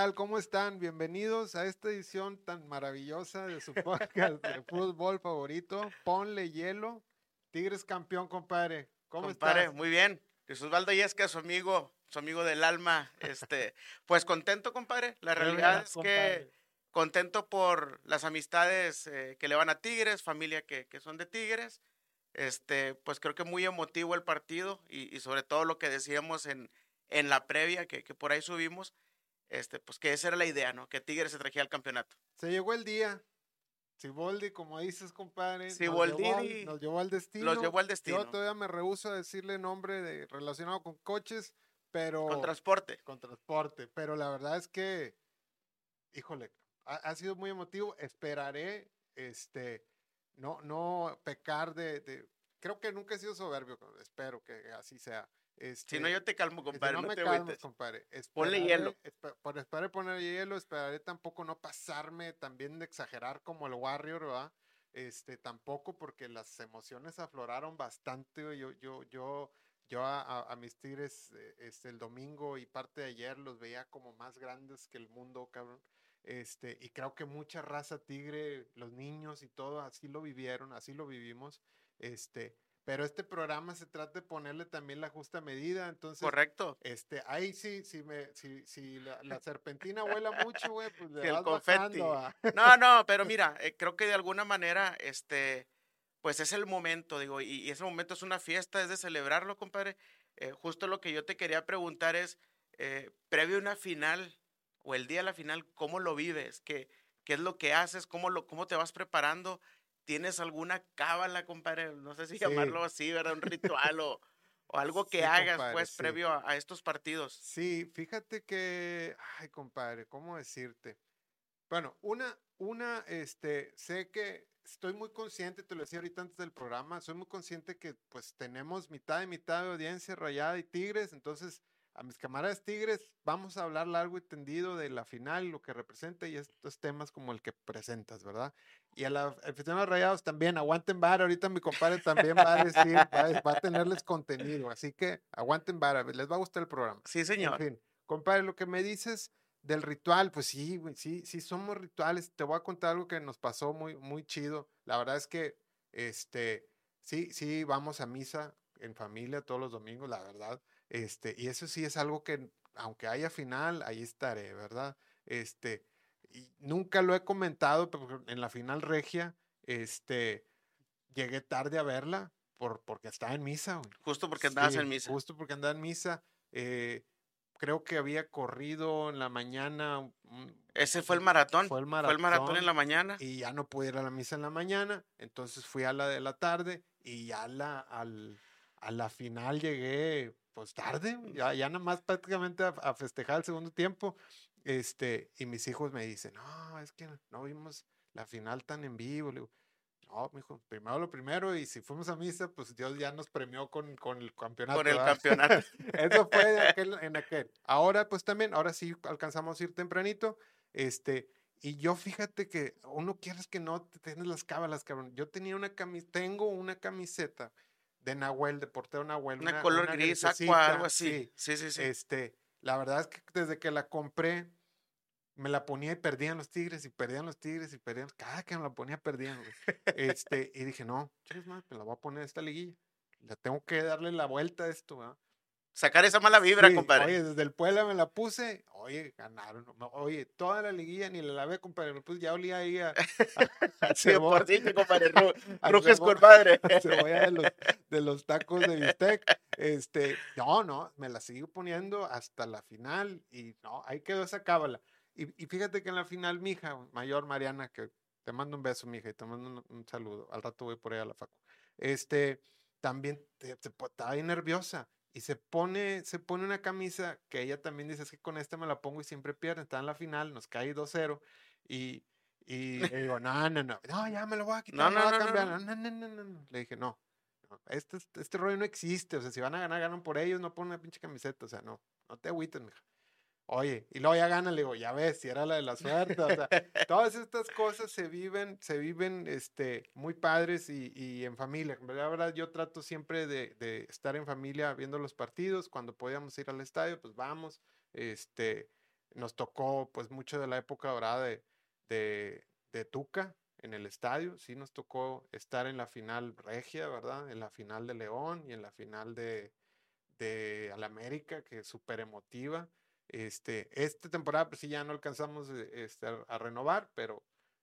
compadre. ¿Qué tal? ¿Cómo están? Bienvenidos a esta edición tan maravillosa de su podcast de fútbol favorito. Ponle hielo. Tigres campeón, compadre. ¿Cómo compadre, estás? muy bien. Jesús Valdayesca, su amigo, su amigo del alma. Este, pues contento, compadre. La realidad es compadre. que contento por las amistades eh, que le van a Tigres, familia que, que son de Tigres. Este, pues creo que muy emotivo el partido y, y sobre todo lo que decíamos en, en la previa que, que por ahí subimos, este, pues que esa era la idea, ¿no? Que Tigres se trajera al campeonato. Se llegó el día. Siboldi, como dices, compadre. nos llevó al- Nos llevó al destino. Los llevó al destino. Yo todavía me rehuso a decirle nombre de, relacionado con coches, pero. Con transporte. con transporte. Pero la verdad es que, híjole, ha, ha sido muy emotivo. Esperaré, este, no, no pecar de, de- creo que nunca he sido soberbio. espero que así sea. Este, Si no, yo te calmo, si compadre. no no, me te calmo, compadre. Ponle Esperaré- hielo. espe- por esperar poner hielo, esperaré tampoco no pasarme también de exagerar como el Warrior, ¿verdad? Este, tampoco porque las emociones afloraron bastante. Yo, yo, yo, yo a, a- a mis tigres eh, este, el domingo y parte de ayer los veía como más grandes que el mundo, cabrón. Este, y creo que mucha raza tigre, los niños y todo, así lo vivieron, así lo vivimos. Este, pero este programa se trata de ponerle también la justa medida, entonces Correcto. este, ahí sí, si me, si, si la, la serpentina vuela mucho, güey, pues le Que el vas confeti. bajando No, no, pero mira, eh, creo que de alguna manera, este, pues es el momento, digo, y, y ese momento es una fiesta, es de celebrarlo, compadre. Eh, justo lo que yo te quería preguntar es, eh, previo a una final o el día de la final, ¿cómo lo vives? ¿Qué, qué es lo que haces? ¿Cómo, lo, ¿Cómo te vas preparando? ¿Tienes alguna cábala, compadre? No sé si Sí. llamarlo así, ¿verdad? Un ritual o, o algo que Sí, hagas, compadre, pues, sí. previo a, a estos partidos. Sí, fíjate que, ay, compadre, ¿cómo decirte? Bueno, una, una, este, sé que estoy muy consciente, te lo decía ahorita antes del programa, soy muy consciente que pues tenemos mitad y mitad de audiencia rayada y tigres, entonces a mis camaradas tigres vamos a hablar largo y tendido de la final, lo que representa y estos temas como el que presentas, ¿verdad? Y a la aficionados rayados también, aguanten vara, ahorita mi compadre también va a decir, va, a- va a tenerles contenido, así que aguanten vara, les va a gustar el programa. Sí, En señor. fin, compadre, lo que me dices del ritual, pues sí, sí, sí somos rituales. Te voy a contar algo que nos pasó muy, muy chido. La verdad es que, este, sí, sí, vamos a misa en familia todos los domingos, la verdad. Este, y eso sí es algo que, aunque haya final, ahí estaré, ¿verdad? Este, y nunca lo he comentado, pero en la final regia, este, llegué tarde a verla por, porque estaba en misa, güey. Justo porque andabas Sí, en misa. Justo porque andaba en misa. eh, creo que había corrido en la mañana. Ese fue el maratón. Fue el Fue el maratón en maratón la mañana. Y ya no pude ir a la misa en la mañana. Entonces fui a la de la tarde y ya la, al, a la final llegué pues tarde. Ya, ya nada más prácticamente a, a festejar el segundo tiempo. Este, y mis hijos me dicen, no, es que no vimos la final tan en vivo. Le digo, no, mijo, primero lo primero, y si fuimos a misa, pues Dios ya nos premió con, con el campeonato. Con el ¿verdad?". campeonato. Eso fue de aquel- en aquel. Ahora, pues también, ahora sí alcanzamos a ir tempranito. Este, y yo fíjate que uno quieres que no te tienes las cábalas, cabrón. Yo tenía una camiseta, tengo una camiseta de Nahuel, de portero Nahuel. Una color gris, aqua, algo así. sí. Sí, sí, sí. Este, la verdad es que desde que la compré, me la ponía y perdían los tigres, y perdían los tigres, y perdían. Cada que me la ponía, perdían. güey. Este, y dije, no, madre, me la voy a poner esta liguilla. La tengo que darle la vuelta a esto, ¿verdad? Sacar esa mala vibra, Sí, compadre. Oye, desde el Puebla me la puse. Oye, ganaron. Oye, toda la liguilla ni la lavé, compadre. Puse, ya olía ahí a, a Sí, por sí, compadre. ru- a Ruges cebolla- a de los, de los tacos de bistec. Este, no, no, me la sigo poniendo hasta la final. Y no, ahí quedó esa cábala. Y, y fíjate que en la final, mi hija mayor, Mariana, que te mando un beso, mija, y te mando un, un saludo. Al rato voy por ahí a la facu. Este, también te- po- estaba bien nerviosa y se pone, se pone una camisa que ella también dice, es que con esta me la pongo y siempre pierde, está en la final, nos cae 2-0 y, y le digo, no, no, no, no, ya me lo voy a quitar, No, me no, voy a no, no, cambiar, no. no, no, no, no, no". Le dije, no, no, este, este rollo no existe, o sea, si van a ganar, ganan por ellos, no ponen una pinche camiseta, o sea, no, no te agüites, mija. Oye, y luego ya gana, le digo, ya ves, si era la de la suerte, o sea, todas estas cosas se viven, se viven, este, muy padres y, y en familia. La verdad, yo trato siempre de, de estar en familia viendo los partidos. Cuando podíamos ir al estadio, pues vamos. Este, nos tocó pues mucho de la época dorada de, de, de Tuca en el estadio, sí nos tocó estar en la final regia, ¿verdad? En la final de León y en la final de, de Alamérica, que es súper emotiva. Este, esta temporada pues sí ya no alcanzamos eh, este, a renovar, pero,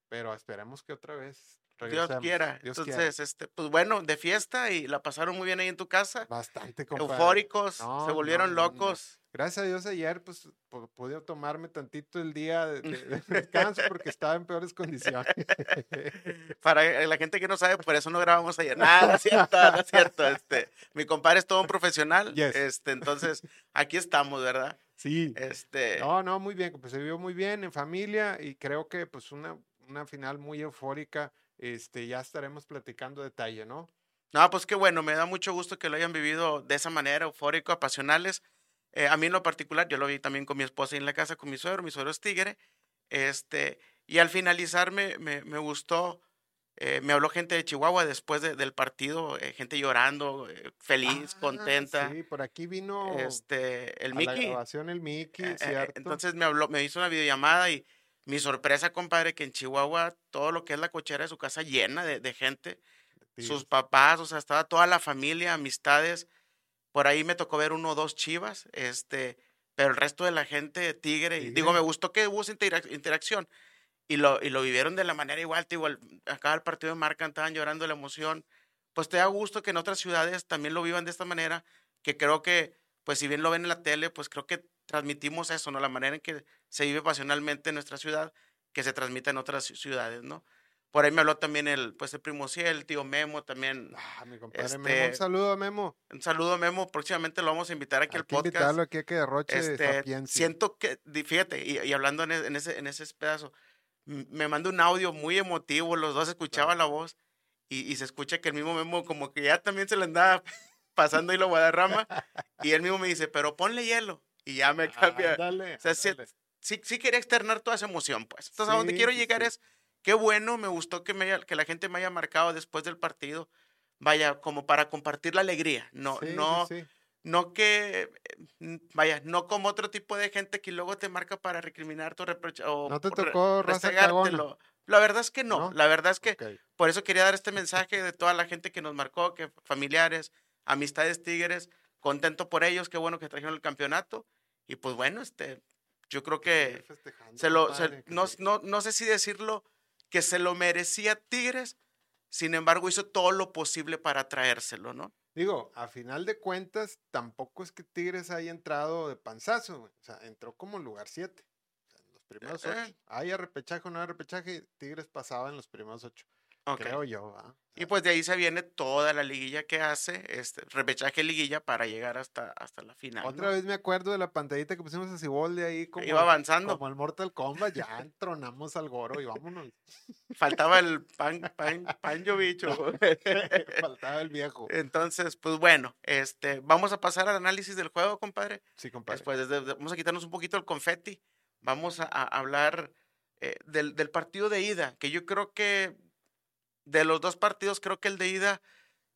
pero esperemos que otra vez Dios quiera. Entonces, este, pues bueno, de fiesta y la pasaron muy bien ahí en tu casa. Bastante, compadre. Eufóricos, se volvieron locos. Gracias a Dios ayer, pues, pude tomarme tantito el día de, descanso porque estaba en peores condiciones. Para la gente que no sabe, por eso no grabamos ayer. Nada, es cierto, no es cierto. Este, mi compadre es todo un profesional. Este, entonces, aquí estamos, ¿verdad? Sí. Este... No, no, muy bien, pues se vio muy bien en familia y creo que pues una, una final muy eufórica este, ya estaremos platicando detalle, ¿no? No, pues qué bueno, me da mucho gusto que lo hayan vivido de esa manera, eufórico, apasionales. Eh, a mí en lo particular, yo lo vi también con mi esposa en la casa, con mi suegro, mi suegro es tigre. Este, y al finalizar me, me, gustó, eh, me habló gente de Chihuahua después del partido, eh, gente llorando, feliz, ah, contenta. Sí, por aquí vino este, el Mickey. La grabación el Mickey, ¿cierto? entonces me habló, me hizo una videollamada y mi sorpresa, compadre, que en Chihuahua todo lo que es la cochera de su casa llena de, gente. Sus papás, o sea, estaba toda la familia, amistades. Por ahí me tocó ver uno o dos chivas, este, pero el resto de la gente, tigre. Y, digo, me gustó que hubo esa interacción. Y lo, y lo vivieron de la manera igual, igual, acá el partido de marca estaban llorando la emoción. Pues te da gusto que en otras ciudades también lo vivan de esta manera, que creo que, pues si bien lo ven en la tele, pues creo que transmitimos eso, ¿no? La manera en que se vive pasionalmente en nuestra ciudad, que se transmite en otras ciudades, ¿no? Por ahí me habló también el, pues el primo Ciel, el tío Memo también. Ah, mi compadre Memo. Un este, saludo a Memo. Un saludo a Memo. Próximamente lo vamos a invitar aquí al podcast. invitarlo aquí a que derroche este, Siento que, fíjate, y, hablando en, e, en, ese, en ese pedazo, me mandó un audio muy emotivo, los dos escuchaban la voz y, y, se escucha que el mismo Memo como que ya también se le andaba pasando y lo Guadarrama y él mismo me dice, pero ponle hielo y ya me cambia. o sea, sí, sí, quería externar toda esa emoción, pues. Entonces, a donde quiero llegar es, qué bueno, me gustó que, me que la gente me haya marcado después del partido, vaya, como para compartir la alegría, no, no, no que, eh, vaya, no como otro tipo de gente que luego te marca para recriminarte o reprochar o No te tocó La verdad es que no, la verdad es que por eso quería dar este mensaje de toda la gente que nos marcó, que familiares, amistades tigres, contento por ellos, qué bueno que trajeron el campeonato. Y pues bueno, este, yo creo que se lo, no, no, no sé si decirlo que se lo merecía Tigres, sin embargo hizo todo lo posible para traérselo, ¿no? Digo, a final de cuentas, tampoco es que Tigres haya entrado de panzazo, o sea, entró como lugar 7. en los primeros ocho. Eh. Hay repechaje o no hay repechaje, Tigres pasaba en los primeros ocho. Creo yo. Y pues de ahí se viene toda la liguilla que hace, este, repechaje liguilla para llegar hasta, hasta la final. Otra vez me acuerdo de la pantallita que pusimos a Cibolde ahí como. Iba avanzando. Como el Mortal Kombat, ya entronamos al goro y vámonos. Faltaba el pan, pan, panjo bicho. Faltaba el viejo. Entonces, pues bueno, este, vamos a pasar al análisis del juego, compadre. Sí, compadre. Después, vamos a quitarnos un poquito el confeti. Vamos a, hablar eh, del, del partido de ida, que yo creo que de los dos partidos, creo que el de ida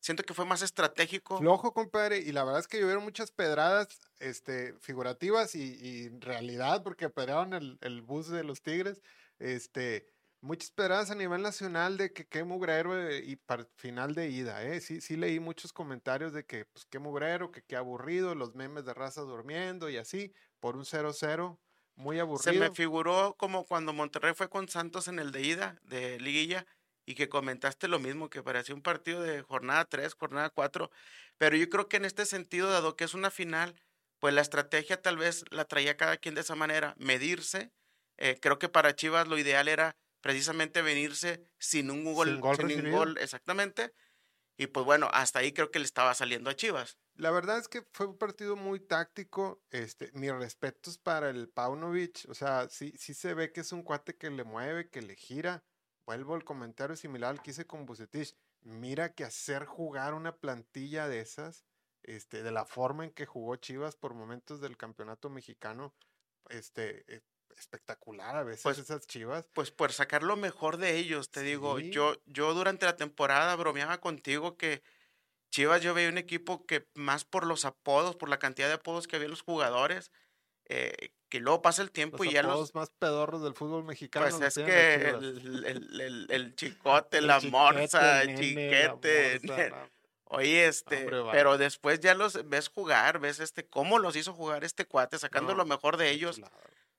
siento que fue más estratégico. Flojo, compadre, y la verdad es que llovieron muchas pedradas este, figurativas y, en realidad, porque pedraron el, el, bus de los Tigres, este, muchas pedradas a nivel nacional de que qué mugrero y para final de ida, ¿eh? Sí, sí leí muchos comentarios de que, pues, qué mugrero, que qué aburrido, los memes de raza durmiendo y así, por un 0-0. Muy aburrido. Se me figuró como cuando Monterrey fue con Santos en el de ida de Liguilla, y que comentaste lo mismo, que parecía un partido de jornada 3, jornada 4, pero yo creo que en este sentido, dado que es una final, pues la estrategia tal vez la traía cada quien de esa manera, medirse. Eh, creo que para Chivas lo ideal era precisamente venirse sin un gol, sin gol, sin gol exactamente. Y pues bueno, hasta ahí creo que le estaba saliendo a Chivas. La verdad es que fue un partido muy táctico. Este, mis respetos para el Paunovic. O sea, sí, sí se ve que es un cuate que le mueve, que le gira vuelvo al comentario similar al que hice con Bucetich. Mira que hacer jugar una plantilla de esas, este, de la forma en que jugó Chivas por momentos del campeonato mexicano, este, eh, espectacular a veces pues, esas Chivas. Pues por sacar lo mejor de ellos, te digo, yo, yo durante la temporada bromeaba contigo que Chivas yo veía un equipo que más por los apodos, por la cantidad de apodos que había los jugadores, eh, que luego pasa el tiempo Los y ya los... más pedorros del fútbol mexicano. Pues es que el, el- el- el chicote, la chiquete, morsa, el chiquete. morsa, no. Oye, este, Hombre, vale. pero después ya los ves jugar, ves este, cómo los hizo jugar este cuate, sacando No, lo mejor de ellos.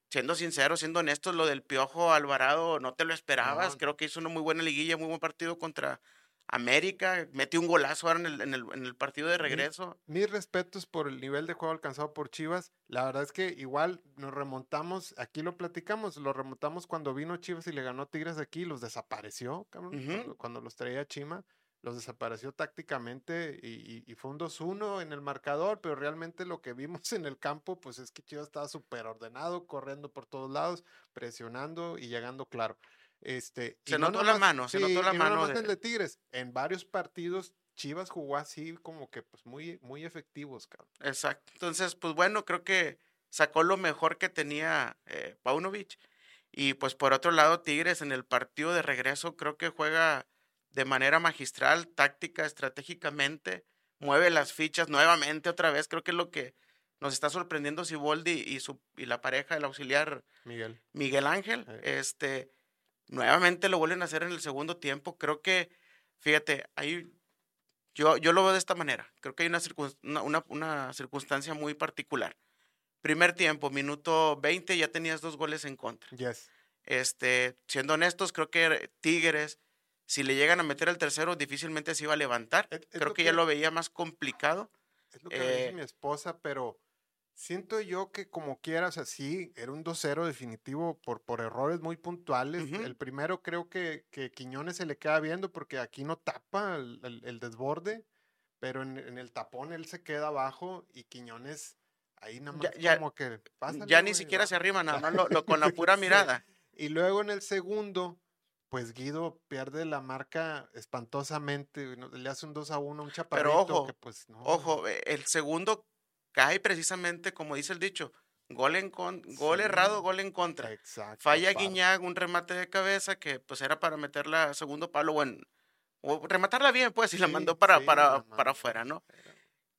Siendo sinceros, siendo honestos, lo del Piojo Alvarado no te lo esperabas. No. Creo que hizo una muy buena liguilla, muy buen partido contra América. Metió un golazo ahora en el, en el, en el partido de regreso. Mis respetos por el nivel de juego alcanzado por Chivas. La verdad es que igual nos remontamos, aquí lo platicamos, lo remontamos cuando vino Chivas y le ganó Tigres aquí, los desapareció, cabrón, cuando, cuando los traía Chima, los desapareció tácticamente y, y- y fue un 2-1 en el marcador, pero realmente lo que vimos en el campo, pues es que Chivas estaba súper ordenado, corriendo por todos lados, presionando y llegando claro. Este, Se no notó la nomás- mano, se notó la y no mano nomás de- Tigres, en varios partidos Chivas jugó así como que pues muy, muy efectivos, cabrón. Exacto. Entonces, pues bueno, creo que sacó lo mejor que tenía eh, Paunovic. Y pues por otro lado, Tigres en el partido de regreso creo que juega de manera magistral, táctica, estratégicamente, mueve las fichas nuevamente otra vez. Creo que es lo que nos está sorprendiendo Siboldi y, su, y la pareja, el auxiliar Miguel. Miguel Ángel. Eh. Este, nuevamente lo vuelven a hacer en el segundo tiempo. Creo que, fíjate, hay, yo, yo lo veo de esta manera. Creo que hay una, circun- una, una- una circunstancia muy particular. Primer tiempo, minuto 20, ya tenías dos goles en contra. Yes. Este, siendo honestos, creo que Tigres, si le llegan a meter el tercero, difícilmente se iba a levantar. Es- es Creo que ya lo veía más complicado. Es lo que me dice Eh, mi esposa, pero siento yo que como quiera, o sea, sí, era un 2-0 definitivo por, por errores muy puntuales. Ujú. El primero creo que, que Quiñones se le queda viendo porque aquí no tapa el, el- el desborde, pero en, en el tapón él se queda abajo y Quiñones ahí nada más Ya- ya- como que pásale, ya ni güey, siquiera va". se arrima, nada más lo, lo- con la pura Sí. mirada. Y luego en el segundo, pues Guido pierde la marca espantosamente, le hace un 2 a 1 un chaparrito ojo, que pues no. Ojo, eh, el segundo cae precisamente, como dice el dicho, gol, en con, gol Sí. errado, gol en contra. Exacto. Falla. Guiñac, un remate de cabeza que pues era para meterla a segundo palo, o, en- o rematarla bien, pues, y la mandó para, sí, para, para afuera, ¿no?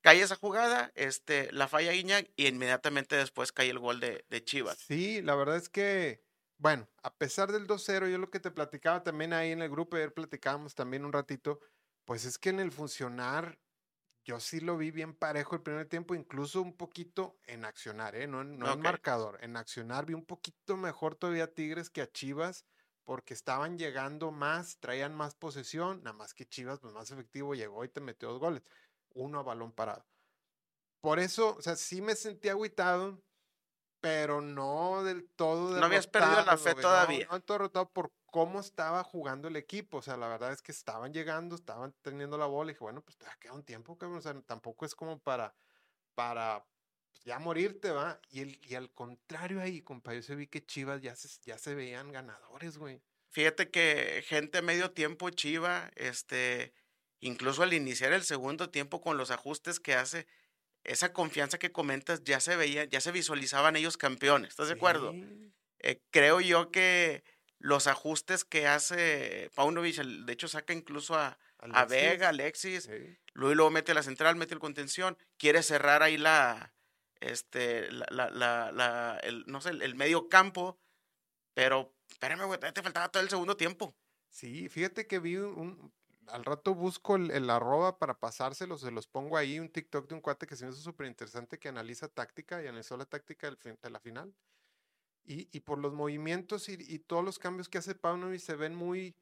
Cae esa jugada, este, la falla Guiñac y inmediatamente después cae el gol de, de Chivas. Sí, la verdad es que, bueno, a pesar del 2-0, yo lo que te platicaba también ahí en el grupo, ayer platicábamos también un ratito, pues es que en el funcionar, yo sí lo vi bien parejo el primer tiempo, incluso un poquito en accionar, ¿eh? No, en- no en marcador, en accionar vi un poquito mejor todavía a Tigres que a Chivas, porque estaban llegando más, traían más posesión, nada más que Chivas, pues más efectivo, llegó y te metió dos goles, uno a balón parado. Por eso, o sea, sí me sentí agüitado, pero no del todo No habías perdido la fe todavía. No, no derrotado por cómo estaba jugando el equipo. O sea, la verdad es que estaban llegando, estaban teniendo la bola y dije, bueno, pues te queda un tiempo, cabrón. O sea, tampoco es como para, para pues, ya morirte, ¿va? Y, el, y al contrario ahí, compa, yo se vi que Chivas ya se, ya se veían ganadores, güey. Fíjate que gente medio tiempo Chiva, este, incluso al iniciar el segundo tiempo con los ajustes que hace, esa confianza que comentas ya se veía, ya se visualizaban ellos campeones, ¿estás de acuerdo? Sí. Eh, creo yo que los ajustes que hace Paunovic, de hecho saca incluso a, a Alexis, Vega, Alexis, sí. luego, luego mete la central, mete el contención, quiere cerrar ahí la, este, la, la, la, la- el, no sé, el, el medio campo, pero espérame, güey, te faltaba todo el segundo tiempo. Sí, fíjate que vi un, al rato busco el, arroba para pasárselos, se los pongo ahí, un TikTok de un cuate que se me hizo súper interesante que analiza táctica y analizó la táctica de la final. Y, por los movimientos y, todos los cambios que hace Paunovic se ven muy,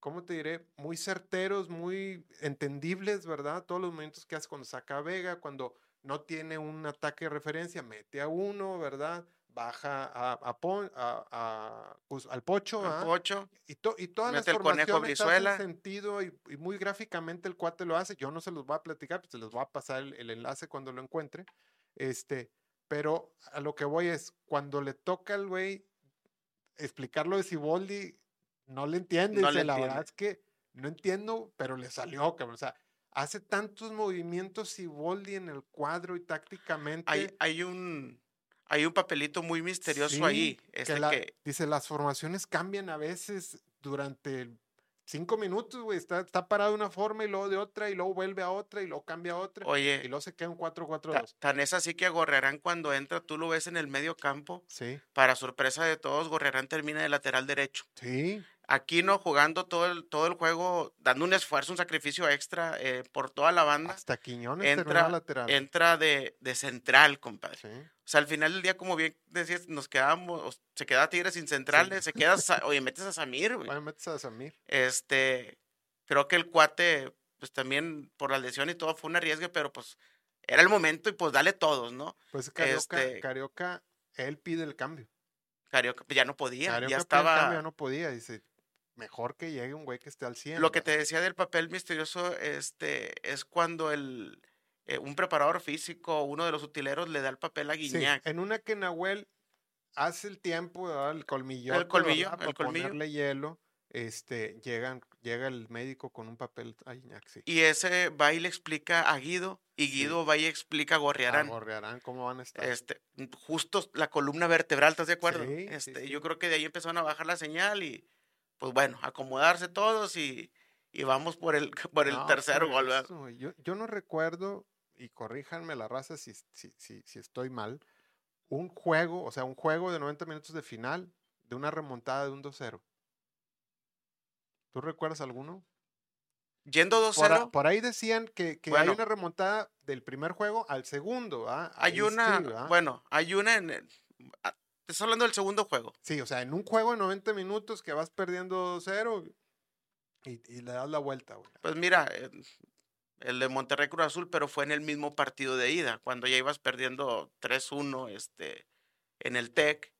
¿cómo te diré? Muy certeros, muy entendibles, ¿verdad? Todos los movimientos que hace cuando saca Vega, cuando no tiene un ataque de referencia, mete a uno, ¿verdad? Baja a, a Pon- a- a- pues, al Pocho, Al ¿ah? Pocho, Y, to- y todas las formaciones hacen sentido y, y muy gráficamente el cuate lo hace. Yo no se los voy a platicar, pues se los voy a pasar el, el enlace cuando lo encuentre. Este, pero a lo que voy es, cuando le toca al güey explicarlo de Siboldi, no le entiende. No la entiende. verdad es que no entiendo, pero le salió, cabrón. O sea, hace tantos movimientos Siboldi en el cuadro y tácticamente. hay, hay un hay un papelito muy misterioso Sí, ahí. que Este la- que, Dice, las formaciones cambian a veces durante cinco minutos, güey. Está, está parado de una forma y luego de otra, y luego vuelve a otra, y luego cambia a otra. Oye. Y luego se queda un 4-4-2. Tan es así que Gorrearán cuando entra, tú lo ves en el medio campo. Sí. Para sorpresa de todos, Gorrearán termina de lateral derecho. Sí. Aquino jugando todo el, todo el juego, dando un esfuerzo, un sacrificio extra eh, por toda la banda. Hasta Quiñones entra, lateral. entra de, de central, compadre. Sí. O sea, al final del día, como bien decías, nos quedamos, se queda Tigres sin centrales, se queda, oye, metes a Samir, güey. Bueno, metes a Samir. Este, creo que el cuate, pues también por la lesión y todo fue un arriesgue, pero pues era el momento y pues dale todos, ¿no? Pues Carioca, Este Carioca él pide el cambio. Carioca ya no podía, Carioca ya el cambio, estaba... ya no podía, dice, mejor que llegue un güey que esté al 100. Lo que te decía del papel misterioso este, es cuando el, eh, un preparador físico, uno de los utileros, le da el papel a Sí, Guiñac. en una que Nahuel hace el tiempo, ¿verdad? el colmillo. colmillo, el colmillo. ponerle hielo, este, llegan, llega el médico con un papel a Iñak, sí. Y ese va y le explica a Guido, y Sí. Guido va y explica a Gorriarán. Gorrearán, ¿cómo van a estar? Este, justo la columna vertebral, ¿estás de acuerdo? Sí, sí, este, sí. Yo creo que de ahí empezaron a bajar la señal y, pues bueno, acomodarse todos y, y vamos por el, por el No, tercer gol. Yo, yo no recuerdo, y corríjanme la raza si, si, si, si estoy mal, un juego, o sea, un juego de 90 minutos de final de una remontada de un 2-0. ¿Tú recuerdas alguno? Yendo Por, a- 2-0, por ahí decían que, que Bueno. hay una remontada del primer juego al segundo. ¿ah? hay una, sí, ¿verdad? bueno, hay una en, el- ah, te estoy hablando del segundo juego. Sí, o sea, en un juego de 90 minutos que vas perdiendo 2-0 y, y le das la vuelta, güey. Pues mira, eh, el de Monterrey Cruz Azul, pero fue en el mismo partido de ida, cuando ya ibas perdiendo 3-1 este, en el TEC,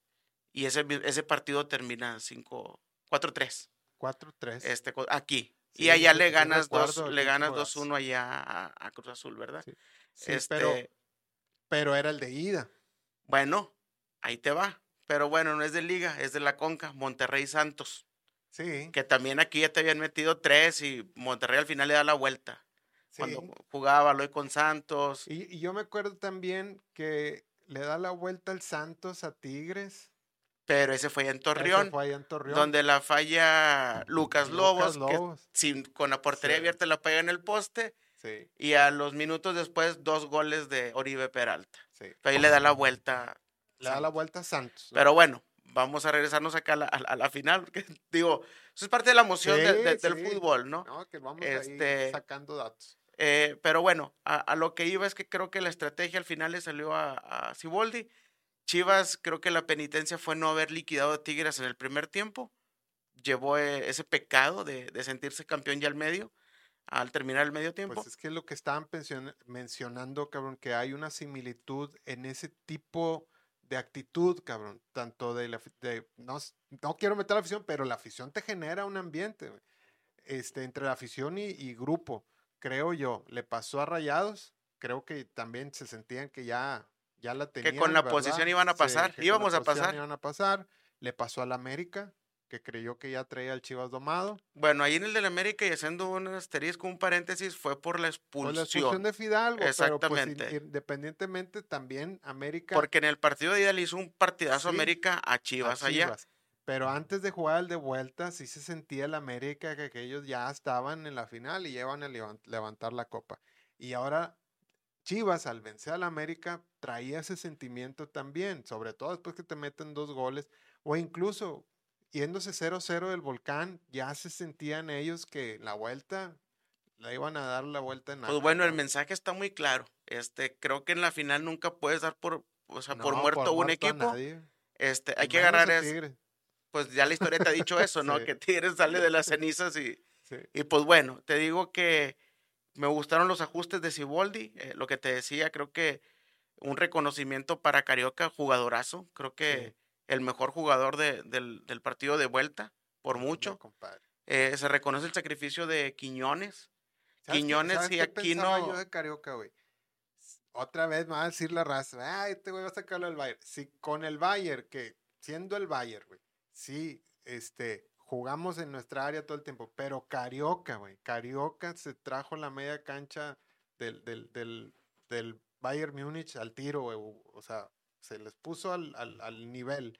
y ese, ese partido termina 5 4-3 4-3. este, aquí. Sí, y allá le ganas recuerdo dos, le ganas juegazo. 2-1 allá a, a Cruz Azul, ¿verdad? Sí. Sí, este, pero, pero era el de ida. Bueno, ahí te va. Pero bueno, no es de liga, es de la Conca, Monterrey Santos. Sí, Que también aquí ya te habían metido tres y Monterrey al final le da la vuelta. sí. Cuando jugaba Loy con Santos. Y, y yo me acuerdo también que le da la vuelta el Santos a Tigres. Pero ese fue en Ese Torreón, fue allá en Torreón. donde la falla Lucas Lobos, Lucas que Lobos, sin, con la portería Sí. abierta la pega en el poste. Sí, Y a los minutos después, dos goles de Oribe Peralta. sí. Ahí le da la vuelta. Le da la vuelta a Santos. Pero bueno, vamos a regresarnos acá a la, a la- final, porque digo, eso es parte de la emoción de- Sí, de- del sí. fútbol, ¿no? No, que vamos Este- ahí sacando datos. Eh, pero bueno, a, a lo que iba es que creo que la estrategia al final le salió a, Siboldi. Chivas, creo que la penitencia fue no haber liquidado a Tigres en el primer tiempo. Llevó eh, ese pecado de, de sentirse campeón ya al medio, al terminar el medio tiempo. Pues es que lo que estaban mencionando, cabrón, que hay una similitud en ese tipo de actitud, cabrón, tanto de la, de, no, quiero meter la afición, pero la afición te genera un ambiente, güey, este, entre la afición y, y grupo, creo yo, le pasó a Rayados, creo que también se sentían que ya, ya la tenían, con la ¿verdad? posesión iban a Sí, pasar, que la íbamos a pasar. Iban a pasar, le pasó al América, que creyó que ya traía al Chivas domado, Bueno, ahí en el del América y haciendo un asterisco, un paréntesis, fue por la Por expulsión. la expulsión de Fidalgo, pero pues in- Exactamente. independientemente también América Porque en el partido de ida le hizo un partidazo Sí, América a a Chivas, allá. Chivas. Pero antes de jugar el de vuelta, sí se sentía el América que aquellos ya estaban en la final y llevan a levan- levantar la copa. Y ahora Chivas, al vencer al América, traía ese sentimiento también, sobre todo después que te meten dos goles, o incluso yéndose 0-0 del volcán, ya se sentían ellos que la vuelta la iban a dar la vuelta en Pues algo, bueno, el mensaje está muy claro. Este, creo que en la final nunca puedes dar por, o sea, por muerto un muerto a equipo. nadie, Este, y hay que agarrar es, pues ya la historia te ha dicho eso, ¿no? Sí. Que Tigres sale de las cenizas y, Sí. y pues bueno, te digo que me gustaron los ajustes de Siboldi, eh, lo que te decía, creo que un reconocimiento para Carioca, jugadorazo, creo que Sí. El mejor jugador de- del, del partido de vuelta, por mucho. Eh, se reconoce el sacrificio de Quiñones, ¿Sabes qué- Quiñones y qué aquí pensaba no- yo de Carioca, güey? Otra vez me va a decir la raza, ah, este güey va a sacarlo al Bayern. Si con el Bayern, que siendo el Bayern, güey, sí, este, jugamos en nuestra área todo el tiempo, pero Carioca, güey, Carioca se trajo la media cancha del, del, del, del Bayern Múnich al tiro, güey, o sea, se les puso al, al, al nivel.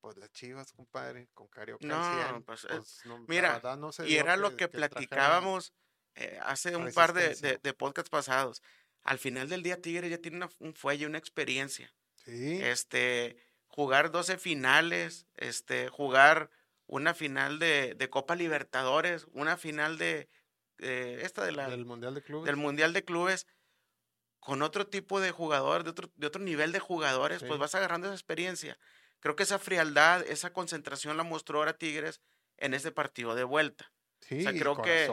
pues las chivas, compadre, con Carioca. No, al 100, pues, eh, pues, no, mira, no se Y era lo que, platicábamos eh, hace un par de, de, de podcasts pasados. Al final del día, Tigres ya tiene una- un fuelle, una experiencia. Sí, Este, jugar 12 finales, este, jugar una final de, de Copa Libertadores, una final de eh, esta de la, del Mundial de Clubes. del Mundial de Clubes, con otro tipo de jugador, de otro, de otro nivel de jugadores, Sí. pues vas agarrando esa experiencia. Creo que esa frialdad, esa concentración la mostró ahora Tigres en ese partido de vuelta. sí, sea, y creo que-.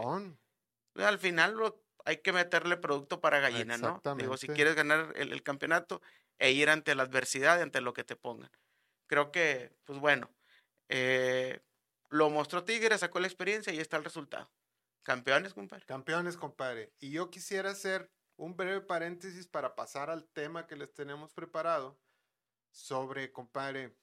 Al final lo- hay que meterle producto para gallina, ¿no? Digo, si quieres ganar el, el campeonato e ir ante la adversidad, y ante lo que te pongan. Creo que, pues bueno, eh, lo mostró Tigres, sacó la experiencia y ahí está el resultado. Campeones, compadre. Campeones, compadre. Y yo quisiera hacer un breve paréntesis para pasar al tema que les tenemos preparado sobre, compadre,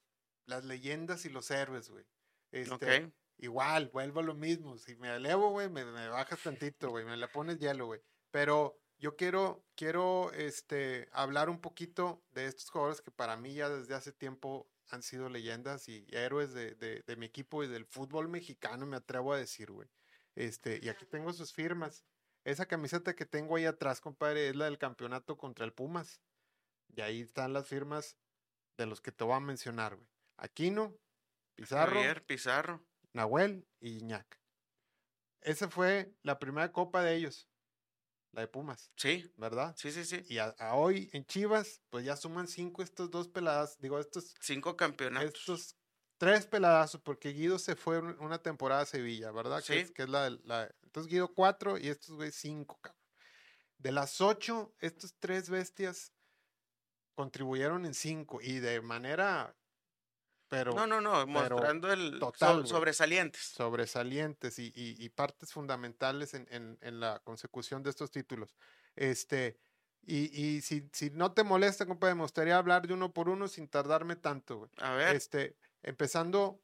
las leyendas y los héroes, güey. Este, Ok. Igual, vuelvo a lo mismo. Si me elevo, güey, me, me bajas tantito, güey, me la pones hielo, güey. Pero yo quiero, quiero este, hablar un poquito de estos jugadores que para mí ya desde hace tiempo han sido leyendas y héroes de, de- de mi equipo y del fútbol mexicano, me atrevo a decir, güey. Este, y aquí tengo sus firmas. Esa camiseta que tengo ahí atrás, compadre, es la del campeonato contra el Pumas. Y ahí están las firmas de los que te voy a mencionar, güey. Aquino, Pizarro, Javier Pizarro. Nahuel y Iñak. Esa fue la primera copa de ellos, la de Pumas, Sí, ¿verdad? sí, sí, sí. Y a, a hoy en Chivas, pues ya suman cinco estos dos peladas, digo, estos, Cinco campeonatos. estos tres peladazos, porque Guido se fue un- una temporada a Sevilla, ¿verdad? Que, es, Sí. que es la, la- Entonces Guido cuatro y estos güey cinco, cabrón. De las ocho, estos tres bestias contribuyeron en cinco y de manera, pero no, no, no, mostrando el so- total, güey. sobresalientes. sobresalientes y, y- y partes fundamentales en, en- en la consecución de estos títulos. Este, y, y si, si no te molesta, compadre, me gustaría hablar de uno por uno sin tardarme tanto, güey. A ver, Este, empezando,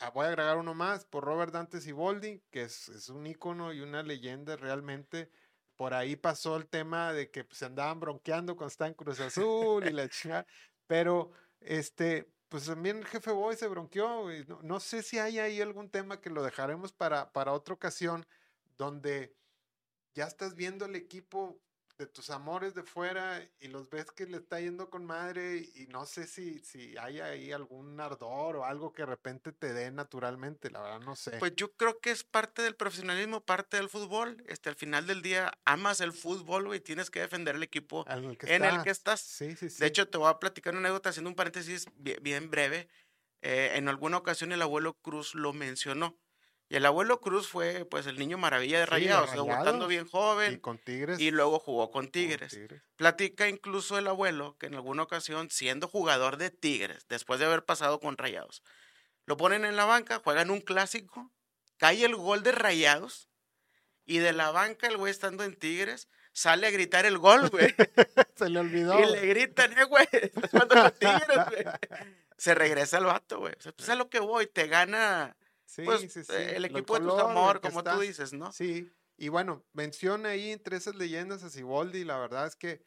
ah, voy a agregar uno más por Robert Dante Siboldi, que es, es un ícono y una leyenda realmente. Por ahí pasó el tema de que pues, se andaban bronqueando cuando estaba en Cruz Azul y la chingada. Pero, este, pues también el jefe Boy se bronqueó. no sé si hay ahí algún tema que lo dejaremos para, para otra ocasión, donde ya estás viendo el equipo de tus amores de fuera y los ves que le está yendo con madre y no sé si, si hay ahí algún ardor o algo que de repente te dé naturalmente, la verdad no sé. pues yo creo que es parte del profesionalismo, parte del fútbol. Este, al final del día, amas el fútbol, güey, tienes que defender el equipo en el que en el estás. que estás. Sí, sí, sí. De hecho, te voy a platicar una anécdota haciendo un paréntesis bien, bien breve. Eh, en alguna ocasión el abuelo Cruz lo mencionó. Y el abuelo Cruz fue, pues, el niño maravilla de Sí, Rayados, debutando Rayados. bien y joven con Tigres. y luego jugó con con Tigres. Platica incluso el abuelo que en alguna ocasión, siendo jugador de Tigres, después de haber pasado con Rayados, lo ponen en la banca, juegan un clásico, cae el gol de Rayados y de la banca el güey estando en Tigres sale a gritar el gol, güey. Se le olvidó. y le gritan, eh, güey, estás jugando con Tigres, güey. Se regresa el vato, güey. O sea, pues a lo que voy, te gana Sí, pues, sí, sí, el equipo de tu color, amor, como tú estás. dices, ¿no? Sí, y bueno, menciona ahí entre esas leyendas a Siboldi, la verdad es que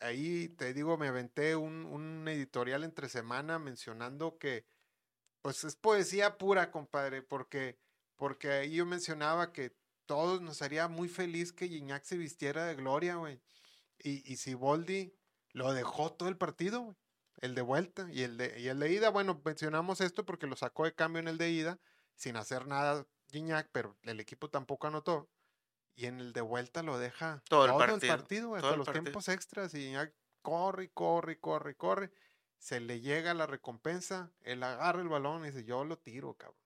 ahí te digo, me aventé un, un editorial entre semana mencionando que pues es poesía pura, compadre, porque, porque ahí yo mencionaba que todos nos haría muy feliz que Gignac se vistiera de gloria, güey. Y, y Siboldi lo dejó todo el partido, güey. El de vuelta y el de, y el de ida, bueno, mencionamos esto porque lo sacó de cambio en el de ida, sin hacer nada Gignac, pero el equipo tampoco anotó. Y en el de vuelta lo deja Todo el partido, güey, todo hasta el los partido. tiempos extras. Y Gignac corre, corre, corre, corre. Se le llega la recompensa, él agarra el balón y dice, yo lo tiro, cabrón.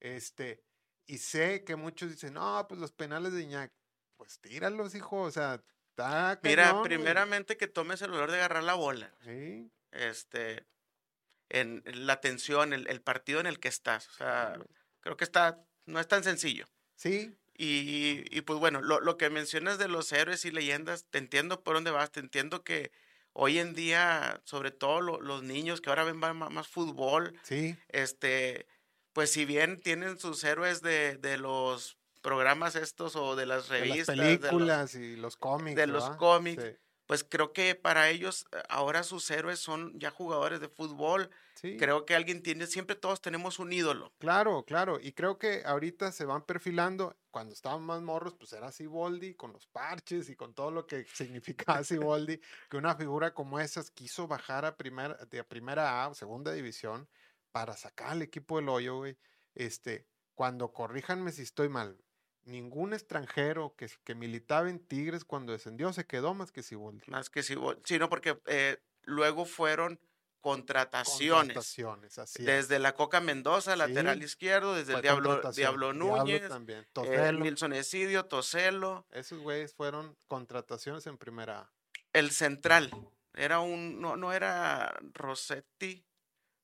Este, y sé que muchos dicen, no, pues los penales de Iñak, pues tíralos, hijo, o sea, está Mira, cañón, güey". primeramente que tomes el valor de agarrar la bola. Sí, Este, en la tensión, el, el partido en el que estás. O sea. Creo que está, no es tan sencillo. sí, Y, y pues bueno, lo, lo que mencionas de los héroes y leyendas, te entiendo por dónde vas, te entiendo que hoy en día, sobre todo lo- los niños que ahora ven ma- más, fútbol, sí, este, pues si bien tienen sus héroes de, de los programas estos o de las de revistas, las de los- películas y los cómics. de los cómics. Sí. Pues creo que para ellos eh, ahora sus héroes son ya jugadores de fútbol. Creo que alguien tiene, siempre todos tenemos un ídolo. Claro, claro. Y creo que ahorita se van perfilando. Cuando estaban más morros, pues era Siboldi con los parches y con todo lo que significaba Siboldi, que una figura como esas quiso bajar a primera, de primera A, segunda división, para sacar al equipo del hoyo, güey. Este, cuando corríjanme si estoy mal, ningún extranjero que, que militaba en Tigres cuando descendió se quedó más que Siboldi. Más que Siboldi. Sí, no, porque eh, luego fueron contrataciones. contrataciones así desde la Coca Mendoza, lateral izquierdo, desde el Diablo, Diablo Núñez, eh, Nilson Esidio, Toselo. Esos güeyes fueron contrataciones en primera El central, era un, no, no era Rossetti,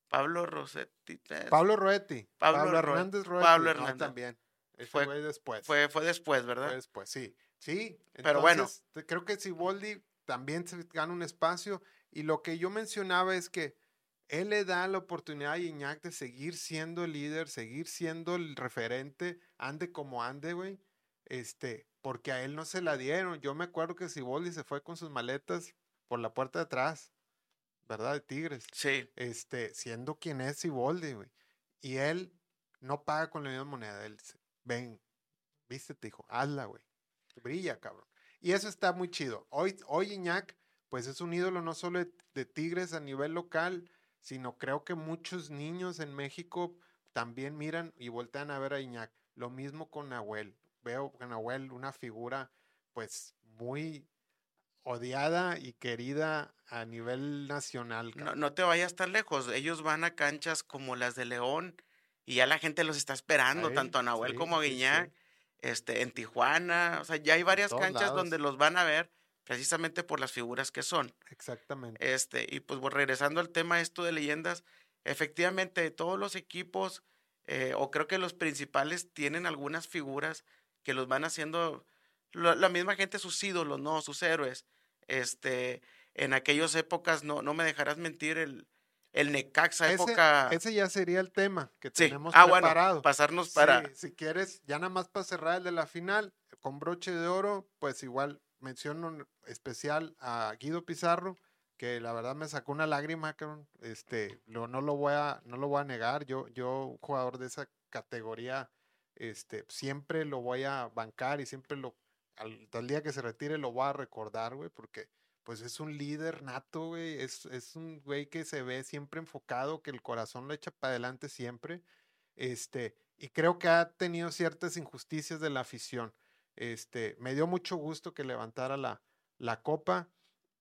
Pablo Rossetti. Pablo Roetti. Pablo, Hernández Roetti. Pablo Hernández. también fue, después. Fue, fue después, ¿verdad? Fue después, sí. Sí. Pero bueno. Creo que Siboldi también se gana un espacio. Y lo que yo mencionaba es que él le da la oportunidad a Iñak de seguir siendo el líder, seguir siendo el referente, ande como ande, güey. Este, porque a él no se la dieron. Yo me acuerdo que Siboldi se fue con sus maletas por la puerta de atrás, ¿verdad? De Tigres. Sí. Este, siendo quien es Siboldi, güey. Y él no paga con la misma moneda. Él ven, vístete, hijo, hazla, güey. Brilla, cabrón. Y eso está muy chido. Hoy, hoy Iñak, pues es un ídolo no solo de, Tigres a nivel local, sino creo que muchos niños en México también miran y voltean a ver a Iñak. Lo mismo con Nahuel. Veo con Nahuel una figura, pues, muy odiada y querida a nivel nacional. No, no, te vayas tan lejos. Ellos van a canchas como las de León y ya la gente los está esperando, tanto a Nahuel como a Guiñac, este, en Tijuana, o sea, ya hay varias canchas donde los van a ver precisamente por las figuras que son. Exactamente. Este, y pues regresando al tema esto de leyendas, efectivamente todos los equipos, eh, o creo que los principales tienen algunas figuras que los van haciendo, la misma gente sus ídolos, ¿no? Sus héroes. Este, en aquellas épocas, no, no me dejarás mentir, el, el Necaxa época. Ese ya sería el tema que tenemos ah, preparado. pasarnos para. si quieres, ya nada más para cerrar el de la final, con broche de oro, pues igual menciono especial a Guido Pizarro, que la verdad me sacó una lágrima, Este, no lo voy a, no lo voy a negar. Yo, yo, un jugador de esa categoría, este, siempre lo voy a bancar y siempre lo, al, al día que se retire lo voy a recordar, güey, porque pues es un líder nato, güey. Es, es un güey que se ve siempre enfocado, que el corazón lo echa para adelante siempre. Este, y creo que ha tenido ciertas injusticias de la afición. Este, me dio mucho gusto que levantara la, la copa.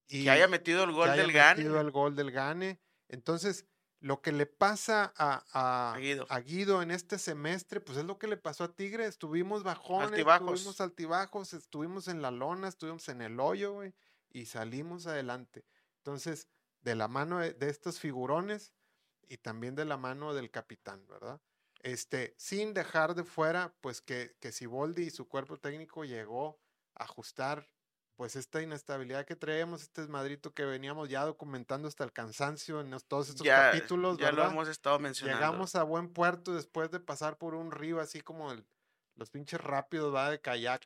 Y que haya metido el gol del Gane. metido el gol del Gane. Entonces, lo que le pasa a, a, a, Guido. en este semestre, pues es lo que le pasó a Tigre. Estuvimos bajones, estuvimos altibajos, estuvimos en la lona, estuvimos en el hoyo, güey y salimos adelante. Entonces, de la mano de, estos figurones y también de la mano del capitán, ¿verdad? Este, sin dejar de fuera, pues que, que Siboldi y su cuerpo técnico llegó a ajustar pues esta inestabilidad que traemos, este desmadrito que veníamos ya documentando hasta el cansancio en todos estos capítulos. Ya lo hemos estado mencionando. Llegamos a buen puerto después de pasar por un río así como el, los pinches rápidos, va de kayak.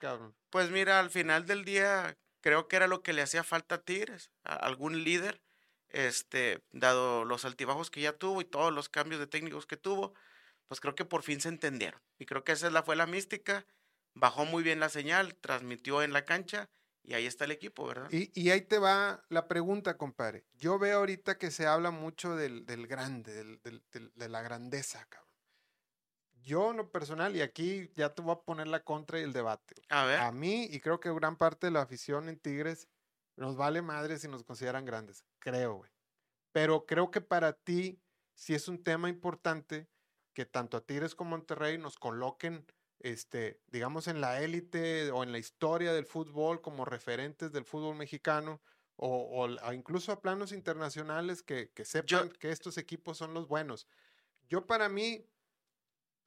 Pues mira, al final del día creo que era lo que le hacía falta a Tigres, algún líder, este, dado los altibajos que ya tuvo y todos los cambios de técnicos que tuvo, pues creo que por fin se entendieron. Y creo que esa fue la mística, bajó muy bien la señal, transmitió en la cancha y ahí está el equipo, ¿verdad? Y, ahí te va la pregunta, compadre. Yo veo ahorita que se habla mucho del, del grande, del, de la grandeza, cabrón yo en lo personal, y aquí ya te voy a poner la contra y el debate. A ver. A mí, y creo que gran parte de la afición en Tigres, nos vale madre si nos consideran grandes. Creo, güey. Pero creo que para ti sí es un tema importante que tanto a Tigres como a Monterrey nos coloquen, este, digamos, en la élite o en la historia del fútbol como referentes del fútbol mexicano. O, incluso a planos internacionales que, sepan que estos equipos son los buenos. Yo para mí,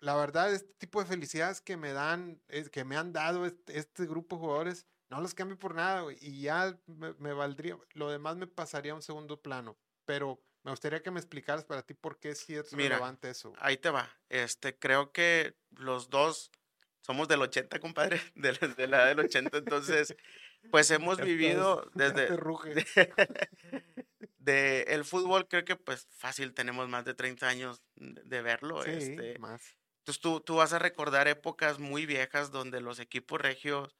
la verdad, este tipo de felicidades que me dan, es, que me han dado este, grupo de jugadores, no los cambio por nada, Y ya me, valdría, lo demás me pasaría a un segundo plano. Pero me gustaría que me explicaras para ti por qué sí es relevante eso. Ahí te va. Este, creo que los dos somos del 80, compadre, de la, de la del 80. Entonces, pues hemos vivido desde de el fútbol, creo que pues fácil, tenemos más de 30 años de verlo. Sí, este, más. Entonces tú, tú vas a recordar épocas muy viejas donde los equipos regios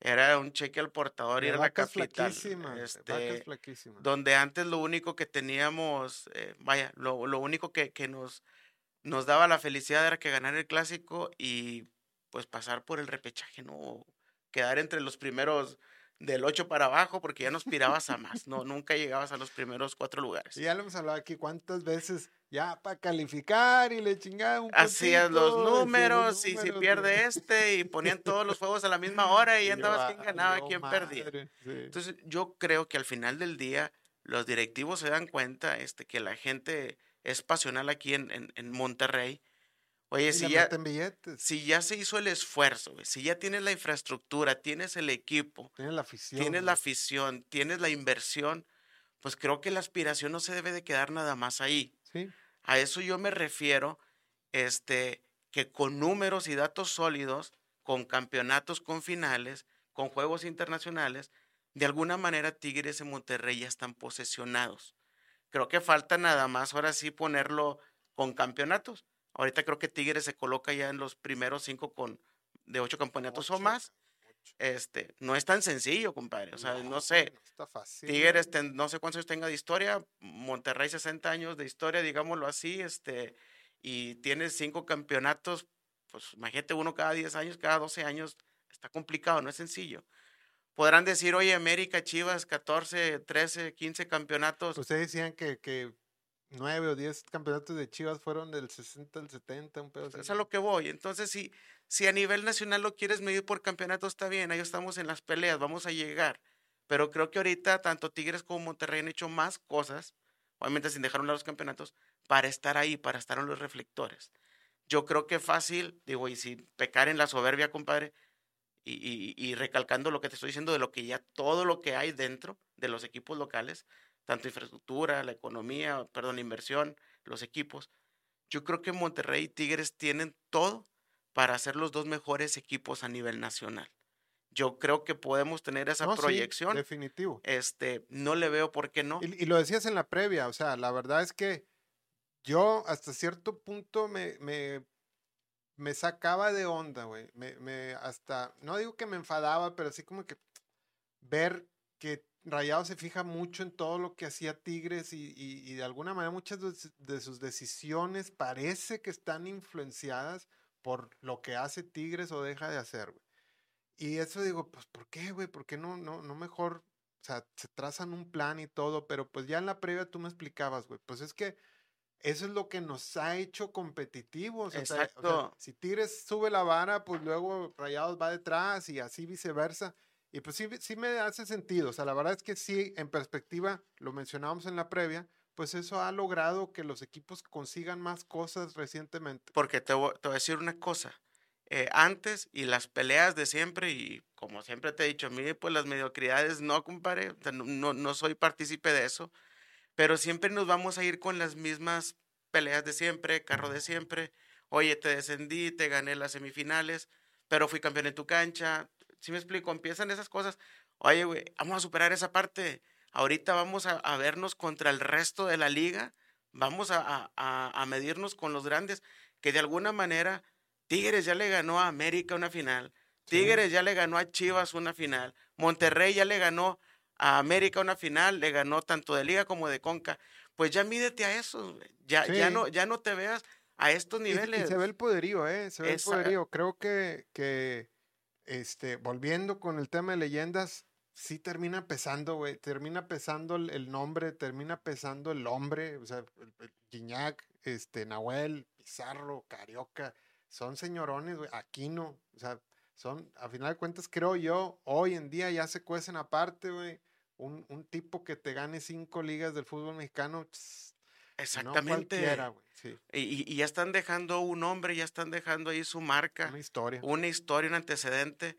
era un cheque al portador y era la capital. este, donde antes lo único que teníamos, eh, vaya, lo, lo único que, que nos, nos daba la felicidad era que ganar el clásico y pues pasar por el repechaje, ¿no? Quedar entre los primeros del 8 para abajo porque ya no aspirabas a más, no, nunca llegabas a los primeros cuatro lugares. Y ya lo hemos hablado aquí cuántas veces, ya para calificar y le chingaba un Hacías los números y si pierde este y ponían todos los juegos a la misma hora y ya andabas va- quién ganaba, quién perdía. madre, sí. Entonces, yo creo que al final del día los directivos se dan cuenta este, que la gente es pasional aquí en, en, en Monterrey. Oye, si ya, si ya se hizo el esfuerzo, güey, si ya tienes la infraestructura, tienes el equipo, tiene la afición. tienes la afición, tienes la inversión, pues creo que la aspiración no se debe de quedar nada más ahí. Sí, A eso yo me refiero, este, que con números y datos sólidos, con campeonatos, con finales, con juegos internacionales, de alguna manera Tigres en Monterrey ya están posesionados. Creo que falta nada más ahora sí ponerlo con campeonatos. Ahorita creo que Tigres se coloca ya en los primeros cinco con de ocho campeonatos o más. ocho. Este, no es tan sencillo, compadre. O sea, no, sé. no está fácil. Tigres, ten- no sé cuántos años tenga de historia, Monterrey 60 años de historia, digámoslo así, este, y tiene cinco campeonatos, pues imagínate uno cada 10 años, cada 12 años, está complicado, no es sencillo. Podrán decir, oye, América, Chivas, 14, 13, 15 campeonatos. Ustedes decían que, que nueve o diez campeonatos de Chivas fueron del 60 al 70, un pedo así. es a lo que voy. Entonces, si, si a nivel nacional lo quieres medir por campeonato, está bien, ahí estamos en las peleas, vamos a llegar. Pero creo que ahorita tanto Tigres como Monterrey han hecho más cosas, obviamente sin dejar a los campeonatos, para estar ahí, para estar en los reflectores. Yo creo que fácil, digo, y sin pecar en la soberbia, compadre, y, y- y recalcando lo que te estoy diciendo de lo que ya, todo lo que hay dentro de los equipos locales, tanto infraestructura, la economía, perdón, la inversión, los equipos. Yo creo que Monterrey y Tigres tienen todo para ser los dos mejores equipos a nivel nacional. Yo creo que podemos tener esa No, sí, proyección. definitivo. este, no le veo por qué no. Y, y lo decías en la previa, o sea, la verdad es que yo hasta cierto punto me, me, me sacaba de onda, güey. Me, me hasta, no digo que me enfadaba, pero así como que ver que Rayado se fija mucho en todo lo que hacía Tigres y, y- y de alguna manera muchas de, sus- de sus decisiones parece que están influenciadas por lo que hace Tigres o deja de hacer, güey. Y eso digo, pues, ¿por qué, güey? ¿Por qué no, no, no mejor o sea, se trazan un plan y todo, pero pues ya en la previa tú me explicabas, güey, pues es que eso es lo que nos ha hecho competitivos. o sea, o sea, Exacto. si Tigres sube la vara, pues luego Rayados va detrás y así viceversa. Y pues sí, sí me hace sentido. O sea, la verdad es que sí, en perspectiva, lo mencionábamos en la previa, pues eso ha logrado que los equipos consigan más cosas recientemente. Porque te voy, te voy a decir una cosa. eh, antes y las peleas de siempre, y como siempre te he dicho, a mí, pues las mediocridades no, compadre, no, no, no soy partícipe de eso, pero siempre nos vamos a ir con las mismas peleas de siempre, carro de siempre. Oye, te descendí, te gané las semifinales, pero fui campeón en tu cancha. Si me explico? Empiezan esas cosas. Oye, güey, vamos a superar esa parte. Ahorita vamos a, a vernos contra el resto de la liga. Vamos a, a- a- medirnos con los grandes, que de alguna manera Tigres ya le ganó a América una final. Sí. Tigres ya le ganó a Chivas una final. Monterrey ya le ganó a América una final, le ganó tanto de Liga como de Conca. Pues ya mídete a eso, güey. ya, ya, Sí. no, ya no te veas a estos Y- Y, niveles. se ve el poderío, ¿eh? Se ve Esa- el poderío. Creo que, que, este, volviendo con el tema de leyendas, sí termina pesando, güey. Termina pesando el, nombre, termina pesando el hombre. O sea, el, este, Nahuel, Pizarro, Carioca. Son señorones, güey. Aquino. O sea, son, a final de cuentas, creo yo, hoy en día ya se cuecen aparte, güey. Un, un tipo que te gane cinco ligas del fútbol mexicano, Exactamente. Sí, y, ya están dejando un nombre, ya están dejando ahí su marca. una historia. una historia, un antecedente.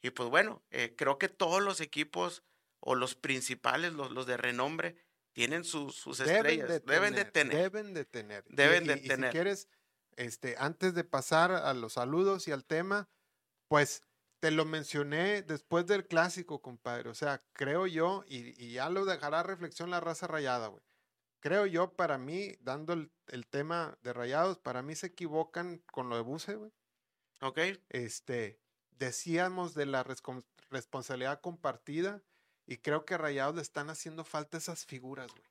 Y pues bueno, eh, creo que todos los equipos o los principales, los, los de renombre, tienen sus, estrellas. deben de tener. Deben de tener. Deben y- de y tener. si quieres, este, antes de pasar a los saludos y al tema, pues te lo mencioné después del clásico, compadre. O sea, creo yo, y, y ya lo dejará reflexión la raza rayada, güey. Creo yo, para mí, dando el, el tema de rayados, para mí se equivocan con lo de Buse, güey. ¿Ok? Este, decíamos de la responsabilidad compartida y creo que a Rayados le están haciendo falta esas figuras, güey.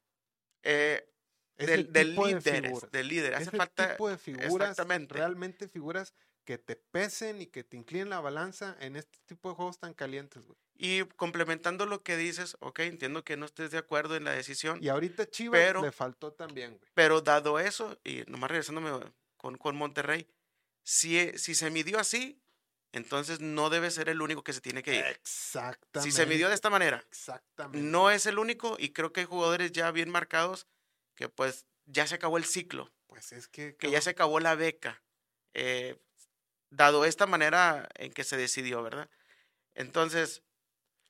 Eh, del, del de líder, figuras. del líder. Hace Ese falta. tipo de figuras, exactamente. realmente figuras que te pesen y que te inclinen la balanza en este tipo de juegos tan calientes, güey. Y complementando lo que dices, ok, entiendo que no estés de acuerdo en la decisión, Y ahorita Chivas Pero- le faltó también, güey. pero dado eso, y nomás regresándome con, con Monterrey, si, si se midió así, entonces no debe ser el único que se tiene que ir. Exactamente. Si se midió de esta manera, Exactamente. no es el único y creo que hay jugadores ya bien marcados que pues ya se acabó el ciclo, Pues es que. que ya se acabó la beca, eh, dado esta manera en que se decidió, ¿verdad? Entonces,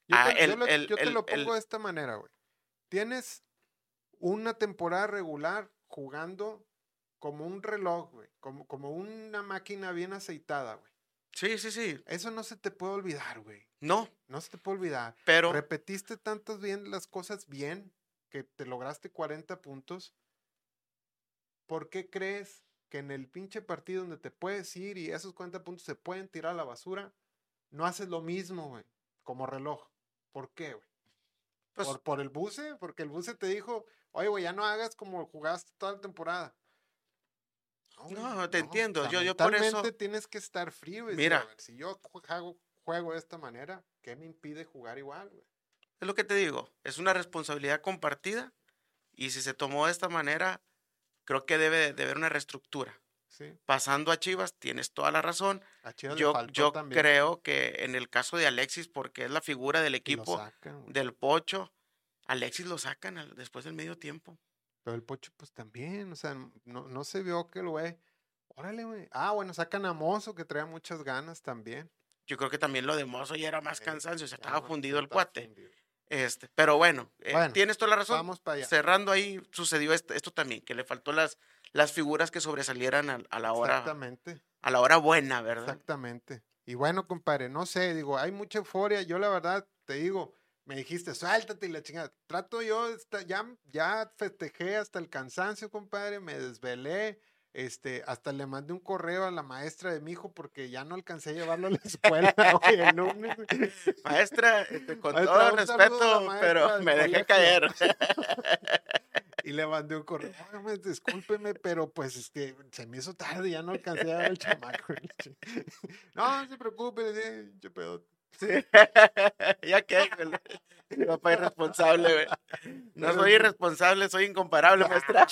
Yo Ah, te, yo lo- el- yo te el- lo pongo de esta manera, güey. Tienes una temporada regular jugando como un reloj, güey. Como, como una máquina bien aceitada, güey. sí, sí, sí, Eso no se te puede olvidar, güey. no, No se te puede olvidar. pero Repetiste tantas bien las cosas bien que te lograste 40 puntos. ¿Por qué crees que en el pinche partido donde te puedes ir y esos 40 puntos se pueden tirar a la basura, no haces lo mismo, güey? Como reloj. ¿Por qué, güey? pues, por, por el buce, porque el buce te dijo, oye, güey, ya no hagas como jugaste toda la temporada. güey, No, te entiendo, yo- yo por eso- tienes que estar frío. y decir, Mira. si yo ju- hago- juego de esta manera, ¿qué me impide jugar igual, güey? Es lo que te digo, es una responsabilidad compartida y si se tomó de esta manera, creo que debe de haber una reestructura. Sí, Pasando a Chivas, tienes toda la razón. a Chivas le Yo, yo también, creo que en el caso de Alexis, porque es la figura del equipo, sacan, del Pocho, Alexis lo sacan al- después del medio tiempo. Pero el Pocho, pues también, o sea, no, no se vio que el güey, órale, güey. Ah, bueno, sacan a Mozo, que traía muchas ganas también. Yo creo que también lo de Mozo ya era más cansancio, se Ya estaba fundido el cuate. fundido. Este, pero bueno, eh, Bueno, tienes toda la razón. Vamos para allá. Cerrando ahí, sucedió esto, esto también, que le faltó las, las figuras que sobresalieran a, a la hora, Exactamente. a la hora buena, ¿verdad? Exactamente. Y bueno, compadre, no sé, digo, hay mucha euforia. Yo la verdad te digo, me dijiste, suéltate y la chingada. Trato yo, ya, ya festejé hasta el cansancio, compadre, me desvelé. Este, hasta le mandé un correo a la maestra de mi hijo porque ya no alcancé a llevarlo a la escuela hoy el lunes. güey. Maestra, este, con Maestra, todo respeto, pero me dejé colegio. caer. Y le mandé un correo, "Óigame, discúlpeme, pero pues este, se me hizo tarde, ya no alcancé a ver al chamaco. No, no se preocupe, "Che pedo". Sí. ya que, papá irresponsable, güey. No soy irresponsable, soy incomparable, maestra.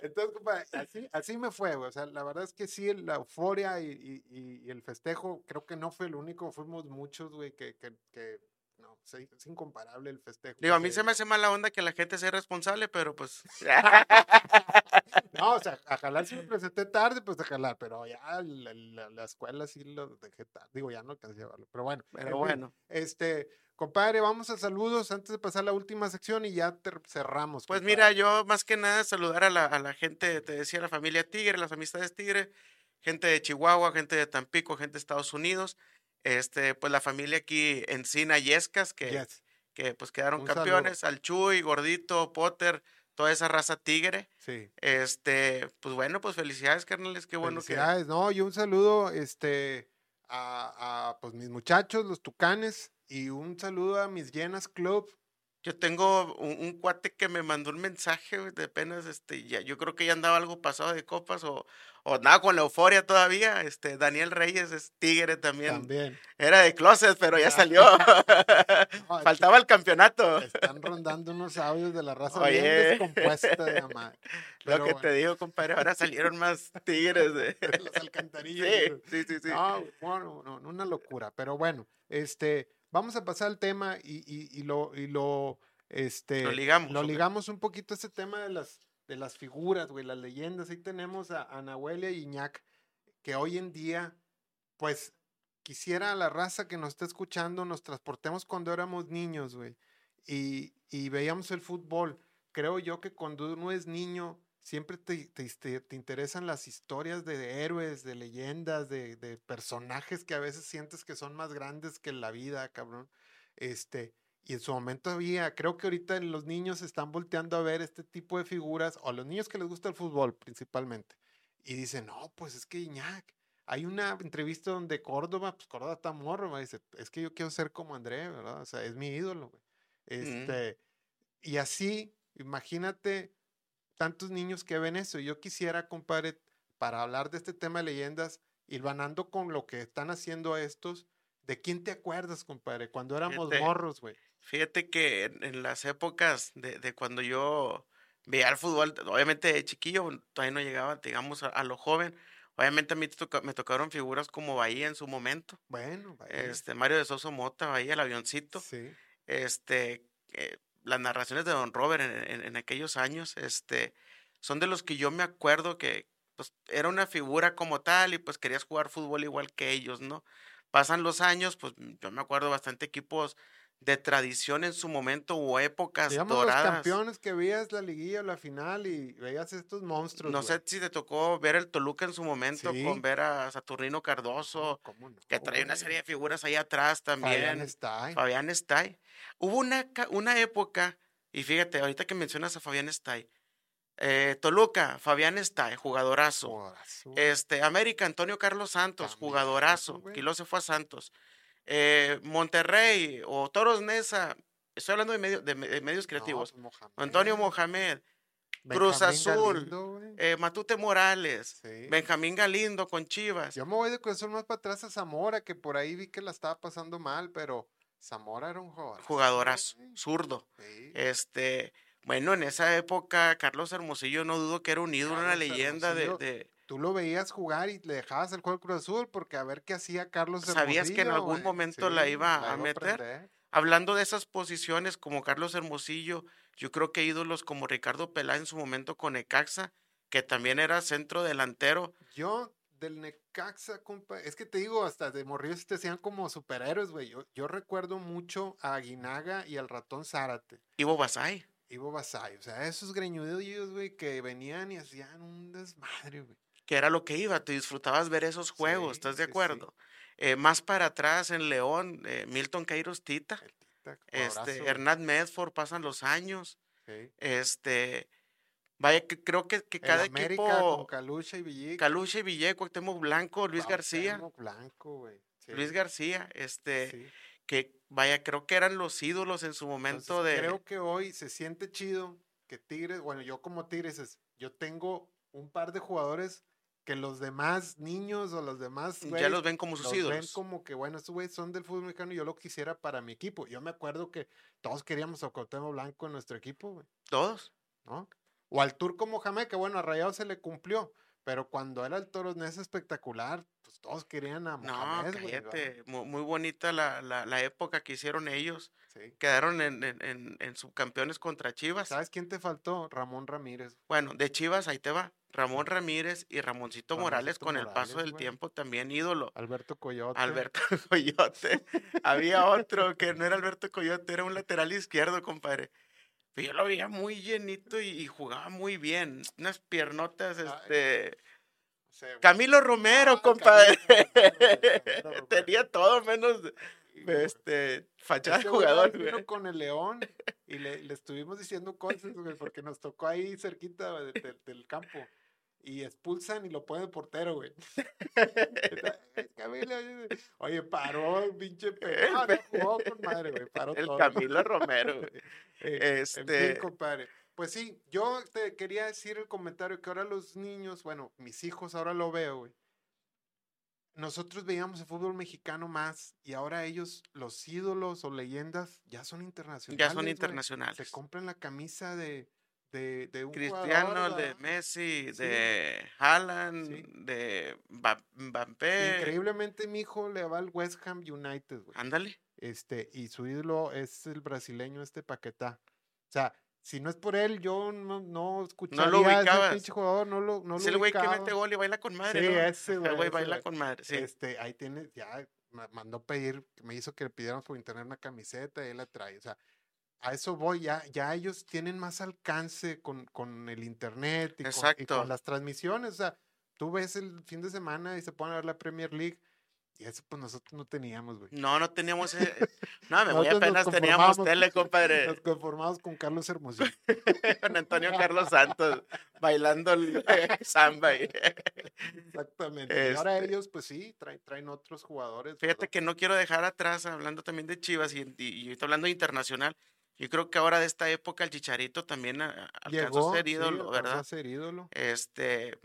Entonces, compadre, así, así me fue, güey. O sea, la verdad es que sí, la euforia y, y- y- y el festejo, creo que no fue el único, fuimos muchos, güey, que, que, que- no, es incomparable el festejo. Digo, a mí se me hace mala onda que la gente sea irresponsable, pero pues. O sea, a jalar sí me presenté tarde, pues a jalar, pero ya la, la- la escuela sí lo dejé tarde. Digo, ya no alcancé a llevarlo, pero bueno. en Pero bueno, Este, compadre, vamos a saludos antes de pasar a la última sección y ya cerramos. pues compadre. mira, yo más que nada saludar a la, a la gente, te decía, la familia Tigre, las amistades Tigre, gente de Chihuahua, gente de Tampico, gente de Estados Unidos. Este, pues la familia aquí Encina Yescas, que, Yes, que pues quedaron Un saludo. campeones, al Chuy, Gordito, Potter, toda esa raza tigre. sí. Este, pues bueno, pues felicidades, carnales, qué bueno que. Felicidades, no, y un saludo, este, a, a, pues mis muchachos, los tucanes, y un saludo a mis llenas club. Yo tengo un, un cuate que me mandó un mensaje de apenas, este, ya, yo creo que ya andaba algo pasado de copas o, o nada con la euforia todavía. Este, Daniel Reyes es tigre también. También. Era de closet, pero ya salió. No, Faltaba el campeonato. Están rondando unos audios de la raza Oye. bien descompuesta de. Lo que bueno, te digo, compadre, ahora salieron más tigres. De... las alcantarillas. Sí, sí, sí, sí. No, bueno, no, no, una locura. Pero bueno, este, vamos a pasar al tema y, y, y lo, y lo, este, Lo ligamos, lo ligamos un poquito a ese tema de las, de las figuras, güey, las leyendas. Ahí tenemos a, a Nahuel y a Iñak, que hoy en día, pues, quisiera la raza que nos está escuchando, nos transportemos cuando éramos niños, güey, y, y veíamos el fútbol. Creo yo que cuando uno es niño, siempre te, te, te, interesan las historias de héroes, de leyendas, de, de, personajes que a veces sientes que son más grandes que la vida, cabrón. Este, y en su momento había, creo que ahorita los niños están volteando a ver este tipo de figuras, o a los niños que les gusta el fútbol principalmente, y dicen, no, pues es que Iñak, hay una entrevista donde Córdoba, pues Córdoba está morro, me dice, es que yo quiero ser como André, ¿verdad? O sea, es mi ídolo, güey. Este, y así, imagínate tantos niños que ven eso. Yo quisiera, compadre, para hablar de este tema de leyendas, ir vanando con lo que están haciendo estos. ¿De quién te acuerdas, compadre? Cuando éramos morros, güey. Fíjate que en, las épocas de, de, cuando yo veía el fútbol, obviamente de chiquillo, todavía no llegaba, digamos, a, lo joven. Obviamente a mí me tocaron figuras como Bahía en su momento. Bueno, Bahía. Este, Mario de Soso Mota, Bahía, el avioncito. Sí. Este, eh, las narraciones de Don Robert en, aquellos años, este, son de los que yo me acuerdo que pues, era una figura como tal y pues querías jugar fútbol igual que ellos, ¿no? Pasan los años, pues yo me acuerdo bastante equipos de tradición en su momento o épocas Digamos doradas. los campeones que veías la liguilla o la final y veías estos monstruos. No sé si te tocó ver el Toluca en su momento con ver a Saturnino Cardoso, que traía una serie de figuras ahí atrás también. Fabián Stay. Fabián Stay. Hubo una, una época, y fíjate, ahorita que mencionas a Fabián Stay, eh, Toluca, Fabián Stay, jugadorazo. Este, América, Antonio Carlos Santos, jugadorazo. Quilo se fue a Santos. Eh, Monterrey o Toros Nesa, estoy hablando de, de, medios creativos. Pues, Antonio Mohamed, Cruz Azul, eh, Matute Morales, Benjamín Galindo con Chivas. Yo me voy de Azul más para atrás a Zamora, que por ahí vi que la estaba pasando mal, pero Zamora era un jugador. Jugadorazo, zurdo. Este, bueno, en esa época, Carlos Hermosillo no dudo que era un ídolo, una leyenda de, Tú lo veías jugar y le dejabas el juego Cruz Azul porque a ver qué hacía Carlos Hermosillo. Sabías que en algún momento la iba a meter. Hablando de esas posiciones como Carlos Hermosillo, yo creo que ídolos como Ricardo Pelá en su momento con Ecaxa, que también era centro delantero. Yo del Necaxa, compa, es que te digo, hasta de morrillos te hacían como superhéroes, güey. Yo, yo, recuerdo mucho a Aguinaga y al ratón Zárate. Ivo Basay. Ivo Basay, o sea, esos greñudillos, güey, que venían y hacían un desmadre, güey. Que era lo que iba, te disfrutabas ver esos juegos, ¿estás de acuerdo? Eh, más para atrás en León, eh, Milton Kairos Tita. este, Hernán Medford, pasan los años. Este, Vaya, que creo que, que cada América equipo. Con Calucha y Villeco. Calucha y Villeco, Cuauhtémoc Blanco, Luis García. Blanco, güey. Luis García, este. Que vaya, creo que eran los ídolos en su momento de. Creo que hoy se siente chido que Tigres, bueno, yo como Tigres, yo tengo un par de jugadores que los demás niños o los demás ya los ven como sus ídolos. ven como que bueno, estos güeyes son del fútbol mexicano y yo lo quisiera para mi equipo. Yo me acuerdo que todos queríamos a Cuauhtémoc Blanco en nuestro equipo, güey. Todos. ¿No? O al Turco Mohamed, que bueno, a Rayado se le cumplió. Pero cuando era el Toros Ness espectacular, pues todos querían a Mohamed. No, cállate. muy, bonita la, la, época que hicieron ellos. Quedaron en, en, en, subcampeones contra Chivas. ¿Sabes quién te faltó? Ramón Ramírez. Bueno, de Chivas, ahí te va. Ramón Ramírez y Ramoncito Morales con el paso del tiempo también ídolo. Alberto Coyote. Alberto Coyote. Había otro que no era Alberto Coyote, era un lateral izquierdo, compadre yo lo veía muy llenito y, jugaba muy bien. Unas piernotas, este. Camilo Romero, ah, compadre. Tenía todo menos este fachada de jugador. Vino con el León y le, le estuvimos diciendo cosas, porque nos tocó ahí cerquita del campo y expulsan y lo ponen portero, güey. Oye, paró el pinche perro. jugó con madre, güey. Paró el Camilo Romero, güey. Eh, este. compadre. Pues sí, yo te quería decir el comentario que ahora los niños, bueno, mis hijos ahora lo veo, güey. Nosotros veíamos el fútbol mexicano más y ahora ellos, los ídolos o leyendas, ya son internacionales. Ya son internacionales. Se compran la camisa de, de, de un Cristiano, de Messi, de Haaland, de Mbappé. Increíblemente mi hijo le va al West Ham United, güey. Ándale. Este, y su ídolo es el brasileño este Paquetá. O sea, si no es por él, yo no, no escucharía no lo ubicabas. ese pinche jugador, no lo, no es el güey que mete gol y baila con madre, Sí, ese güey. El güey baila con madre, sí. Este, ahí tiene, ya mandó pedir, me hizo que le pidieran por internet una camiseta y él la trae. O sea, a eso voy, ya, ya ellos tienen más alcance con, con el internet y con, y con las transmisiones. O sea, tú ves el fin de semana y se ponen a ver la Premier League y eso pues nosotros no teníamos, güey. No, no teníamos. ese- No, me voy apenas teníamos tele, compadre. Nos conformamos con Carlos Hermosillo. Con Antonio Carlos Santos bailando el eh, samba. ahí. Exactamente. Y ahora Este- ellos, pues sí, traen, traen otros jugadores. Fíjate ¿verdad? que no quiero dejar atrás, hablando también de Chivas y, y, y hablando internacional. Yo creo que ahora de esta época el Chicharito también alcanzó a ser sí, ídolo, alcanzó ¿verdad? a ser ídolo. Este,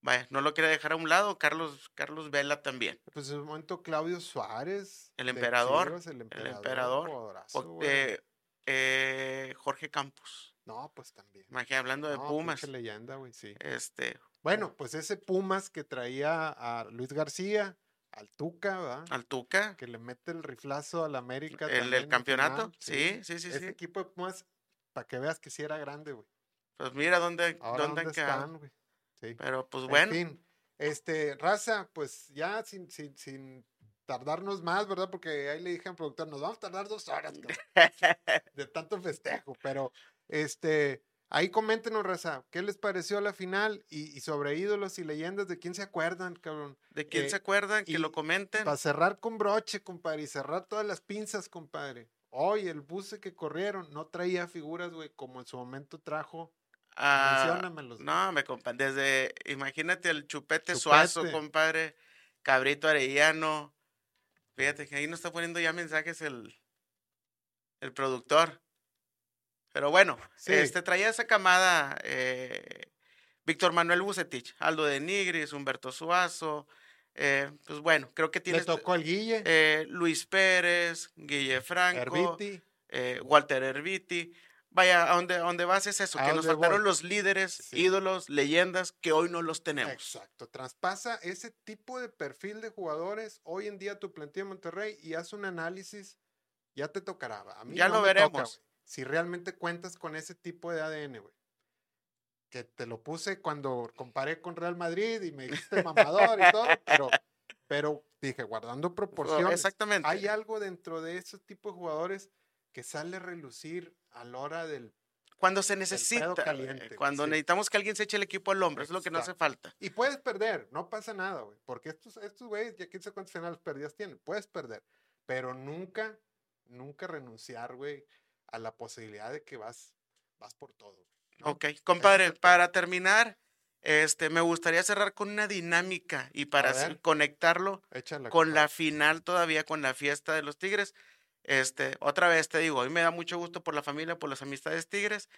vaya, no lo quiere dejar a un lado. Carlos, Carlos Vela también. Pues en un momento Claudio Suárez. El emperador, Chivas, el emperador. emperador, O- güey. eh, eh, Jorge Campos. No, pues también. Imagina, hablando de No, Pumas. leyenda, güey, sí. Este, Bueno, pues ese Pumas que traía a Luis García, al Tuca, ¿verdad? al Tuca, Que le mete el riflazo al América. el, también el en campeonato. final, Sí, sí, sí, Ese sí. equipo de Pumas, para que veas que sí era grande, güey. Pues mira dónde, Ahora dónde dónde están, güey. Sí. Pero pues En bueno, fin, este, raza, pues ya sin, sin, sin tardarnos más, ¿verdad? Porque ahí le dije al productor, nos vamos a tardar dos horas, cabrón, de tanto festejo, pero este, ahí coméntenos, raza, ¿qué les pareció la final? Y, y sobre ídolos y leyendas, ¿de quién se acuerdan, cabrón? ¿de quién eh, se acuerdan? Que lo comenten. Para cerrar con broche, compadre, y cerrar todas las pinzas, compadre. Hoy el buce que corrieron no traía figuras, güey, como en su momento trajo. Ah, Menciónamelos. no, me compa, desde, imagínate el chupete, suazo, Chupete. compadre, cabrito arellano. Fíjate que ahí nos está poniendo ya mensajes el, el productor. Pero bueno, Sí. este traía esa camada eh, Víctor Manuel Bucetich, Aldo de Nigris, Humberto Suazo. eh, pues bueno, creo que tiene Le tocó al Guille, eh, Luis Pérez, Guille Franco, Herbiti. Walter Herbiti. Vaya, a donde, a donde vas es eso, A que nos faltaron voy. los líderes, Sí. ídolos, leyendas que hoy no los tenemos. Exacto, traspasa ese tipo de perfil de jugadores hoy en día tu plantilla de Monterrey y haz un análisis, ya te tocará. A mí Ya no lo toca, veremos. Si realmente cuentas con ese tipo de ADN, güey. Que te lo puse cuando comparé con Real Madrid y me dijiste mamador y todo, pero, pero dije, guardando proporciones, Exactamente. hay algo dentro de ese tipo de jugadores que sale a relucir a la hora del Cuando se necesita, caliente, cuando sí. necesitamos que alguien se eche el equipo al hombro, es lo que no hace falta. Y puedes perder, no pasa nada, güey. Porque estos, estos güeyes, ya quién sabe cuántas finales perdidas tienen. Puedes perder. Pero nunca, nunca renunciar, güey, a la posibilidad de que vas, vas por todo. ¿no? Ok, compadre, para terminar, este, me gustaría cerrar con una dinámica y para ver. conectarlo Échala, con la final todavía, con la fiesta de los Tigres. Este, otra vez te digo, hoy me da mucho gusto por la familia, por las amistades Tigres.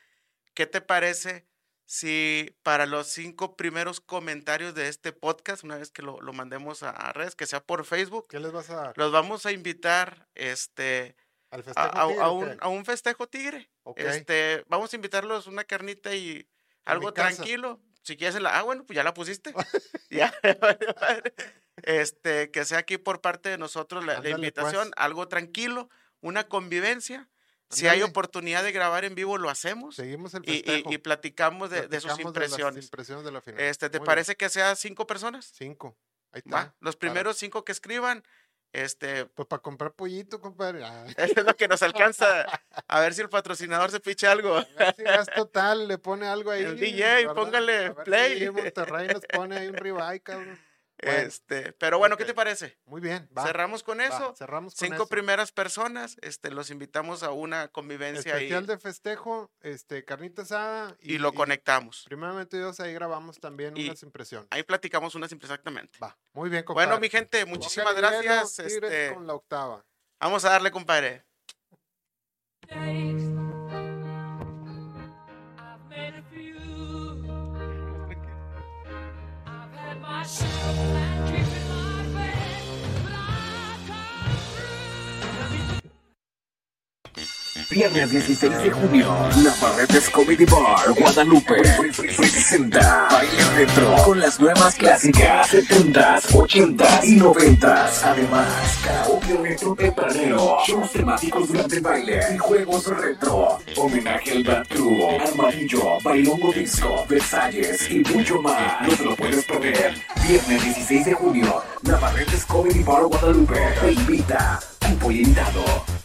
¿Qué te parece si para los cinco primeros comentarios de este podcast, una vez que lo, lo mandemos a, a redes, que sea por Facebook, ¿Qué les vas a dar? los vamos a invitar este, ¿Al a, festejo a- tigre a un, qué? a un festejo tigre. Este, vamos a invitarlos una carnita y algo tranquilo. Si quieres la, ah, bueno, pues ya la pusiste. ya. este, que sea aquí por parte de nosotros la, invitación, pues. algo tranquilo, una convivencia. Si hay oportunidad de grabar en vivo, lo hacemos. Seguimos el Y, y- festejo. y platicamos de, de sus las impresiones. impresiones de la final. este, ¿Te Muy bien. parece que sea cinco personas? Cinco. Ahí Va, está. Los primeros cinco que escriban, este, Pues para comprar pollito, compadre. Ah, es lo que nos alcanza. A ver si el patrocinador se picha algo. A ver si gas total le pone algo ahí. El DJ, ¿verdad? póngale si play. Monterrey nos pone ahí un ribeye, cabrón. Bueno, Este, pero bueno, ¿qué te parece? Muy bien. Va, Cerramos con va, eso. cerramos con Cinco eso. primeras personas, este, los invitamos a una convivencia ahí Especial de festejo, este, carnita asada. y, lo conectamos. Primeramente Dios, ahí grabamos también Y- unas impresiones. Ahí platicamos unas exactamente. Va, muy bien, compadre. Bueno, mi gente, muchísimas gracias. Este, con la octava. vamos a darle, compadre. Shine. Viernes 16 de junio, Navarretes Comedy Bar, Guadalupe, presenta Baile Retro con las nuevas clásicas 70s, 80s y 90s. Además, karaoke retro tempranero, shows temáticos durante baile y juegos retro. Homenaje al Crew, Armadillo, Bailongo Disco, Versalles y mucho más. No te lo puedes perder. Viernes 16 de junio, Navarretes Comedy Bar, Guadalupe te invita. Cupo limitado.